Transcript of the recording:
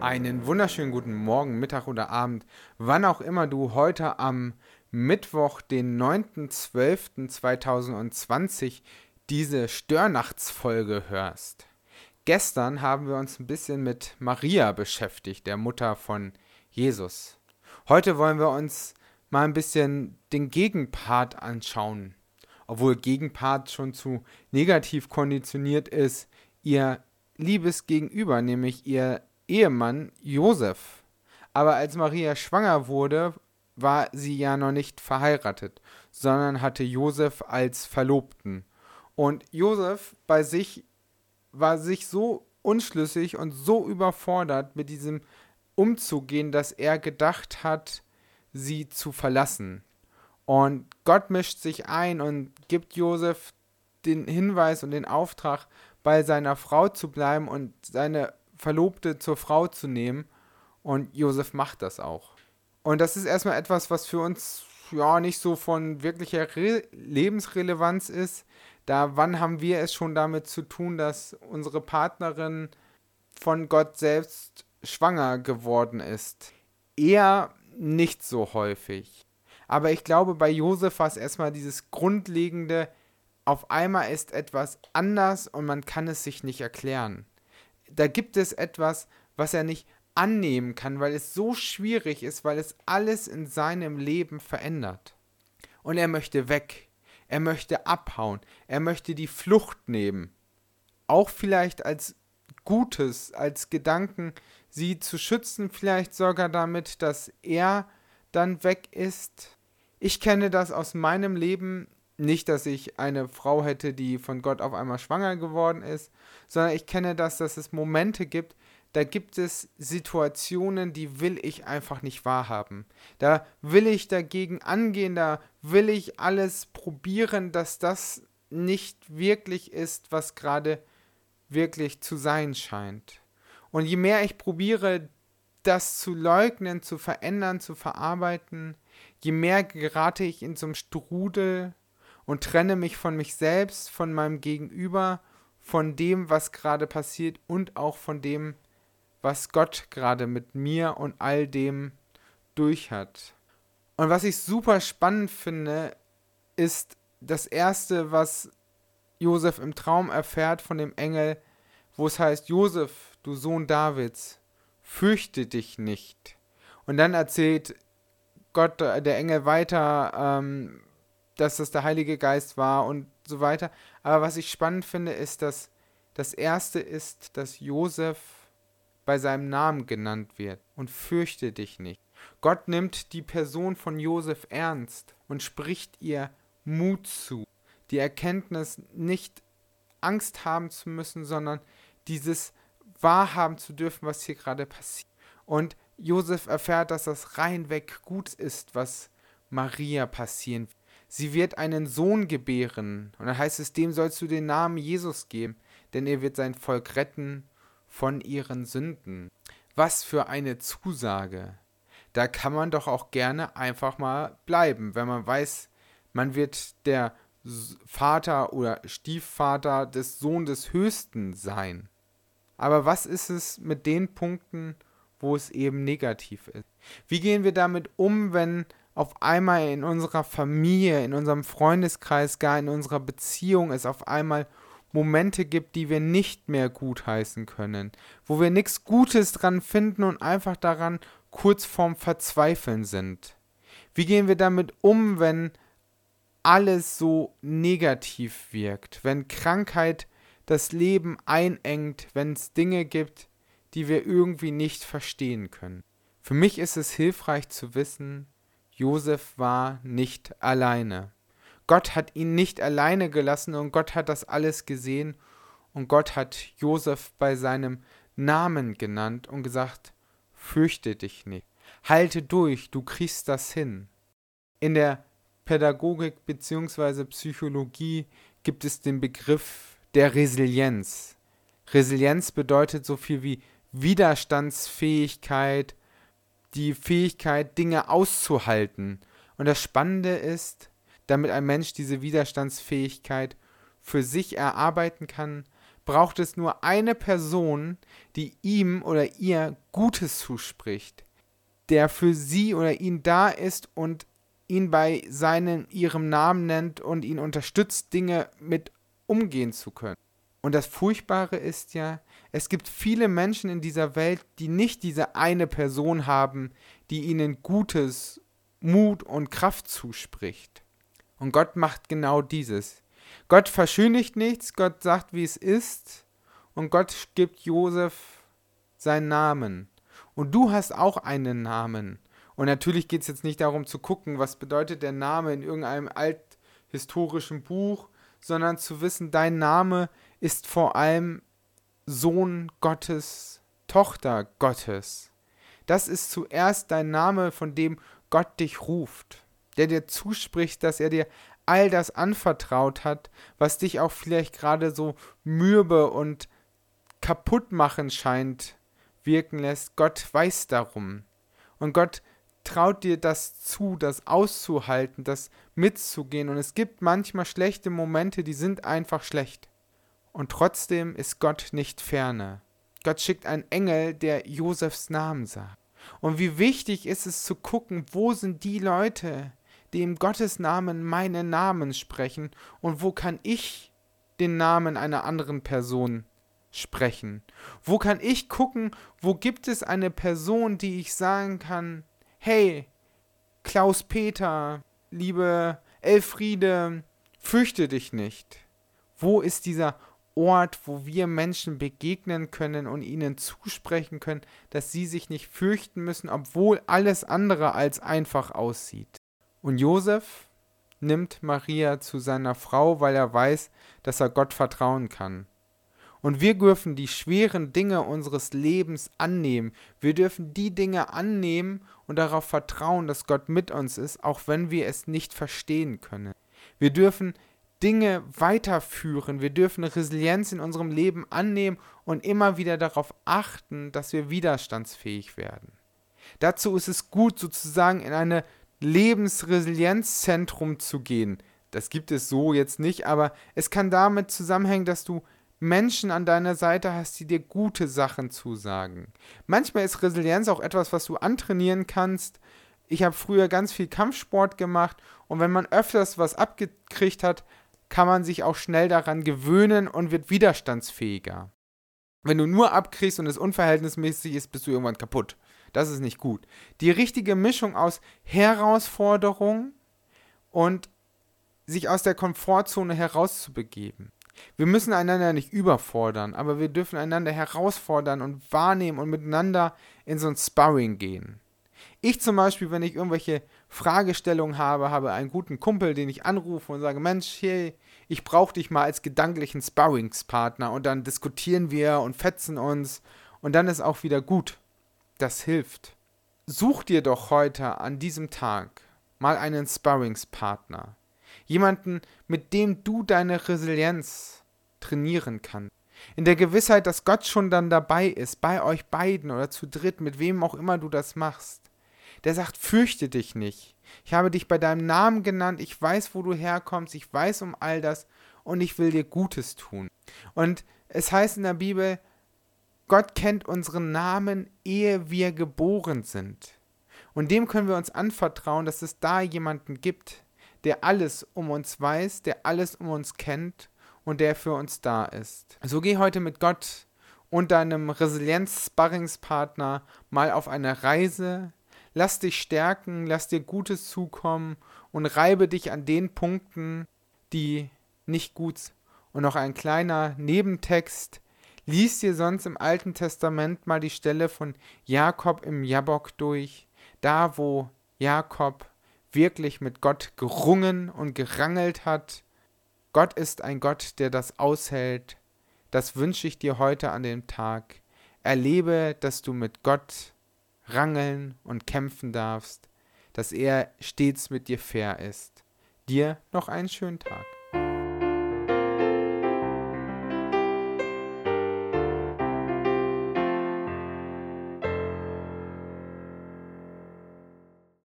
Einen wunderschönen guten Morgen, Mittag oder Abend, wann auch immer du heute am Mittwoch, den 9.12.2020 diese Störnachtsfolge hörst. Gestern haben wir uns ein bisschen mit Maria beschäftigt, der Mutter von Jesus. Heute wollen wir uns mal ein bisschen den Gegenpart anschauen. Obwohl Gegenpart schon zu negativ konditioniert ist, ihr liebes Gegenüber, nämlich ihr Ehemann Josef. Aber als Maria schwanger wurde, war sie ja noch nicht verheiratet, sondern hatte Josef als Verlobten. Und Josef bei sich war sich so unschlüssig und so überfordert mit diesem umzugehen, dass er gedacht hat, sie zu verlassen. Und Gott mischt sich ein und gibt Josef den Hinweis und den Auftrag, bei seiner Frau zu bleiben und seine Verlobte zur Frau zu nehmen. Und Josef macht das auch. Und das ist erstmal etwas, was für uns ja nicht so von wirklicher Re Lebensrelevanz ist, da wann haben wir es schon damit zu tun, dass unsere Partnerin von Gott selbst schwanger geworden ist? Eher nicht so häufig. Aber ich glaube, bei Josef war es erstmal dieses grundlegende, auf einmal ist etwas anders und man kann es sich nicht erklären. Da gibt es etwas, was er nicht annehmen kann, weil es so schwierig ist, weil es alles in seinem Leben verändert. Und er möchte weg. Er möchte abhauen. Er möchte die Flucht nehmen. Auch vielleicht als Gutes, als Gedanken, sie zu schützen, vielleicht sogar damit, dass er dann weg ist. Ich kenne das aus meinem Leben nicht, dass ich eine Frau hätte, die von Gott auf einmal schwanger geworden ist, sondern ich kenne das, dass es Momente gibt, da gibt es Situationen, die will ich einfach nicht wahrhaben. Da will ich dagegen angehen, da will ich alles probieren, dass das nicht wirklich ist, was gerade wirklich zu sein scheint. Und je mehr ich probiere, das zu leugnen, zu verändern, zu verarbeiten, je mehr gerate ich in so einen Strudel und trenne mich von mich selbst, von meinem Gegenüber, von dem, was gerade passiert und auch von dem, was Gott gerade mit mir und all dem durch hat. Und was ich super spannend finde, ist das erste, was Josef im Traum erfährt von dem Engel, wo es heißt, Josef, du Sohn Davids, fürchte dich nicht. Und dann erzählt Gott, äh, der Engel weiter, ähm, dass das der Heilige Geist war und so weiter. Aber was ich spannend finde, ist, dass das erste ist, dass Josef bei seinem Namen genannt wird und fürchte dich nicht. Gott nimmt die Person von Josef ernst und spricht ihr Mut zu, die Erkenntnis nicht Angst haben zu müssen, sondern dieses wahrhaben zu dürfen, was hier gerade passiert. Und Josef erfährt, dass das reinweg gut ist, was Maria passieren. Sie wird einen Sohn gebären. Und dann heißt es, dem sollst du den Namen Jesus geben, denn er wird sein Volk retten von ihren Sünden. Was für eine Zusage. Da kann man doch auch gerne einfach mal bleiben, wenn man weiß, man wird der Vater oder Stiefvater des Sohn des Höchsten sein. Aber was ist es mit den Punkten, wo es eben negativ ist? Wie gehen wir damit um, wenn auf einmal in unserer Familie, in unserem Freundeskreis, gar in unserer Beziehung es auf einmal Momente gibt, die wir nicht mehr gutheißen können, wo wir nichts Gutes dran finden und einfach daran kurz vorm Verzweifeln sind. Wie gehen wir damit um, wenn alles so negativ wirkt, wenn Krankheit das Leben einengt, wenn es Dinge gibt, die wir irgendwie nicht verstehen können? Für mich ist es hilfreich zu wissen, Josef war nicht alleine. Gott hat ihn nicht alleine gelassen und Gott hat das alles gesehen und Gott hat Josef bei seinem Namen genannt und gesagt, fürchte dich nicht, halte durch, du kriegst das hin. In der Pädagogik bzw. Psychologie gibt es den Begriff der Resilienz. Resilienz bedeutet so viel wie Widerstandsfähigkeit, die Fähigkeit, Dinge auszuhalten. Und das Spannende ist, damit ein Mensch diese Widerstandsfähigkeit für sich erarbeiten kann, braucht es nur eine Person, die ihm oder ihr Gutes zuspricht, der für sie oder ihn da ist und ihn bei seinem, ihrem Namen nennt und ihn unterstützt, Dinge mit umgehen zu können. Und das Furchtbare ist ja, es gibt viele Menschen in dieser Welt, die nicht diese eine Person haben, die ihnen Gutes, Mut und Kraft zuspricht. Und Gott macht genau dieses. Gott verschönigt nichts, Gott sagt, wie es ist, und Gott gibt Josef seinen Namen. Und du hast auch einen Namen. Und natürlich geht es jetzt nicht darum zu gucken, was bedeutet der Name in irgendeinem althistorischen Buch, sondern zu wissen, dein Name ist vor allem Sohn Gottes, Tochter Gottes. Das ist zuerst dein Name, von dem Gott dich ruft, der dir zuspricht, dass er dir all das anvertraut hat, was dich auch vielleicht gerade so mürbe und kaputt machen scheint, wirken lässt. Gott weiß darum. Und Gott traut dir das zu, das auszuhalten, das mitzugehen. Und es gibt manchmal schlechte Momente, die sind einfach schlecht. Und trotzdem ist Gott nicht ferne. Gott schickt einen Engel, der Josefs Namen sagt. Und wie wichtig ist es zu gucken, wo sind die Leute, die im Gottes Namen meinen Namen sprechen und wo kann ich den Namen einer anderen Person sprechen? Wo kann ich gucken, wo gibt es eine Person, die ich sagen kann, hey, Klaus Peter, liebe Elfriede, fürchte dich nicht. Wo ist dieser Ort, wo wir Menschen begegnen können und ihnen zusprechen können, dass sie sich nicht fürchten müssen, obwohl alles andere als einfach aussieht. Und Josef nimmt Maria zu seiner Frau, weil er weiß, dass er Gott vertrauen kann. Und wir dürfen die schweren Dinge unseres Lebens annehmen. Wir dürfen die Dinge annehmen und darauf vertrauen, dass Gott mit uns ist, auch wenn wir es nicht verstehen können. Wir dürfen Dinge weiterführen. Wir dürfen Resilienz in unserem Leben annehmen und immer wieder darauf achten, dass wir widerstandsfähig werden. Dazu ist es gut, sozusagen in ein Lebensresilienzzentrum zu gehen. Das gibt es so jetzt nicht, aber es kann damit zusammenhängen, dass du Menschen an deiner Seite hast, die dir gute Sachen zusagen. Manchmal ist Resilienz auch etwas, was du antrainieren kannst. Ich habe früher ganz viel Kampfsport gemacht und wenn man öfters was abgekriegt hat, kann man sich auch schnell daran gewöhnen und wird widerstandsfähiger. Wenn du nur abkriegst und es unverhältnismäßig ist, bist du irgendwann kaputt. Das ist nicht gut. Die richtige Mischung aus Herausforderung und sich aus der Komfortzone herauszubegeben. Wir müssen einander nicht überfordern, aber wir dürfen einander herausfordern und wahrnehmen und miteinander in so ein Sparring gehen. Ich zum Beispiel, wenn ich irgendwelche Fragestellungen habe, habe einen guten Kumpel, den ich anrufe und sage, Mensch, hey, ich brauche dich mal als gedanklichen Sparringspartner und dann diskutieren wir und fetzen uns und dann ist auch wieder gut. Das hilft. Such dir doch heute an diesem Tag mal einen Sparringspartner. Jemanden, mit dem du deine Resilienz trainieren kannst. In der Gewissheit, dass Gott schon dann dabei ist, bei euch beiden oder zu dritt, mit wem auch immer du das machst der sagt, fürchte dich nicht. Ich habe dich bei deinem Namen genannt, ich weiß, wo du herkommst, ich weiß um all das und ich will dir Gutes tun. Und es heißt in der Bibel, Gott kennt unseren Namen, ehe wir geboren sind. Und dem können wir uns anvertrauen, dass es da jemanden gibt, der alles um uns weiß, der alles um uns kennt und der für uns da ist. So geh heute mit Gott und deinem Resilienz-Sparringspartner mal auf eine Reise Lass dich stärken, lass dir Gutes zukommen und reibe dich an den Punkten, die nicht gut sind. Und noch ein kleiner Nebentext. Lies dir sonst im Alten Testament mal die Stelle von Jakob im Jabok durch, da wo Jakob wirklich mit Gott gerungen und gerangelt hat. Gott ist ein Gott, der das aushält. Das wünsche ich dir heute an dem Tag. Erlebe, dass du mit Gott rangeln und kämpfen darfst, dass er stets mit dir fair ist. Dir noch einen schönen Tag.